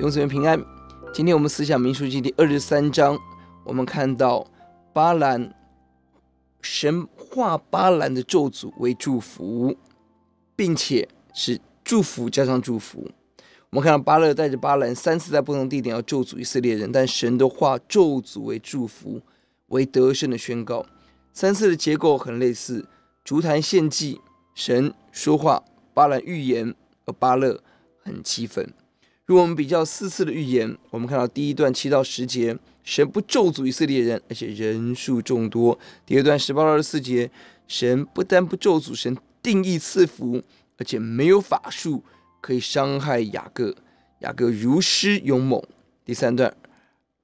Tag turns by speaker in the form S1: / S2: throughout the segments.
S1: 弟兄姊妹平安。今天我们思想民数记第二十三章，我们看到巴兰，神化巴兰的咒诅为祝福，并且是祝福加上祝福。我们看到巴勒带着巴兰三次在不同地点要咒诅以色列人，但神都化咒诅为祝福，为得胜的宣告。三次的结构很类似：竹坛献祭，神说话，巴兰预言，而巴勒很气愤。如果我们比较四次的预言，我们看到第一段七到十节，神不咒诅以色列人，而且人数众多；第二段十八到二十四节，神不但不咒诅，神定义赐福，而且没有法术可以伤害雅各，雅各如狮勇猛。第三段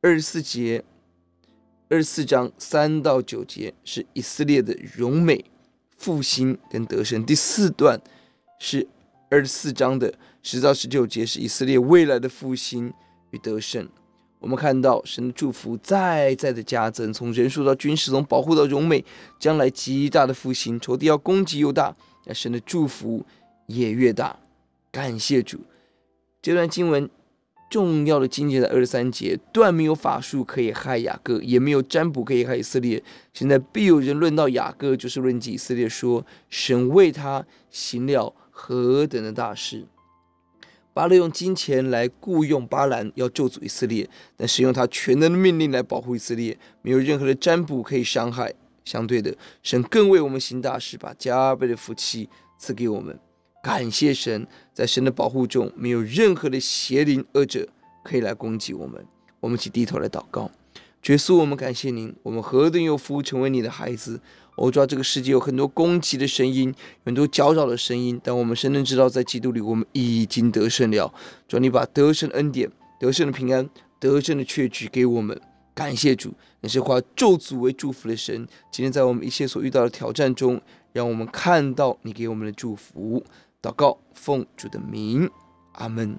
S1: 二十四节。二十四章三到九节是以色列的荣美、复兴跟得胜。第四段是二十四章的十到十九节，是以色列未来的复兴与得胜。我们看到神的祝福再再的加增，从人数到军事，从保护到荣美，将来极大的复兴。仇敌要攻击又大，那神的祝福也越大。感谢主，这段经文。重要的经节在二十三节，断没有法术可以害雅各，也没有占卜可以害以色列。现在必有人论到雅各，就是论及以色列，说神为他行了何等的大事。巴勒用金钱来雇佣巴兰，要咒诅以色列，但是用他全能的命令来保护以色列，没有任何的占卜可以伤害。相对的，神更为我们行大事，把加倍的福气赐给我们。感谢神，在神的保护中，没有任何的邪灵恶者可以来攻击我们。我们一起低头来祷告，耶稣，我们感谢您，我们何等有福，成为你的孩子。我知道这个世界有很多攻击的声音，很多搅扰的声音，但我们深深知道，在基督里，我们已经得胜了。主，你把得胜的恩典、得胜的平安、得胜的确据给我们。感谢主，你是化咒诅为祝福的神。今天在我们一切所遇到的挑战中，让我们看到你给我们的祝福。祷告，奉主的名，阿门。